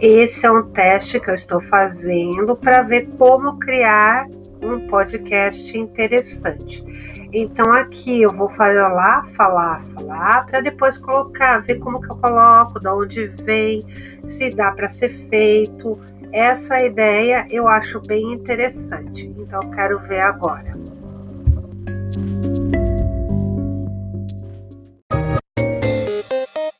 esse é um teste que eu estou fazendo para ver como criar um podcast interessante. Então aqui eu vou falar, falar, falar, para depois colocar, ver como que eu coloco, de onde vem, se dá para ser feito. Essa ideia eu acho bem interessante. Então quero ver agora.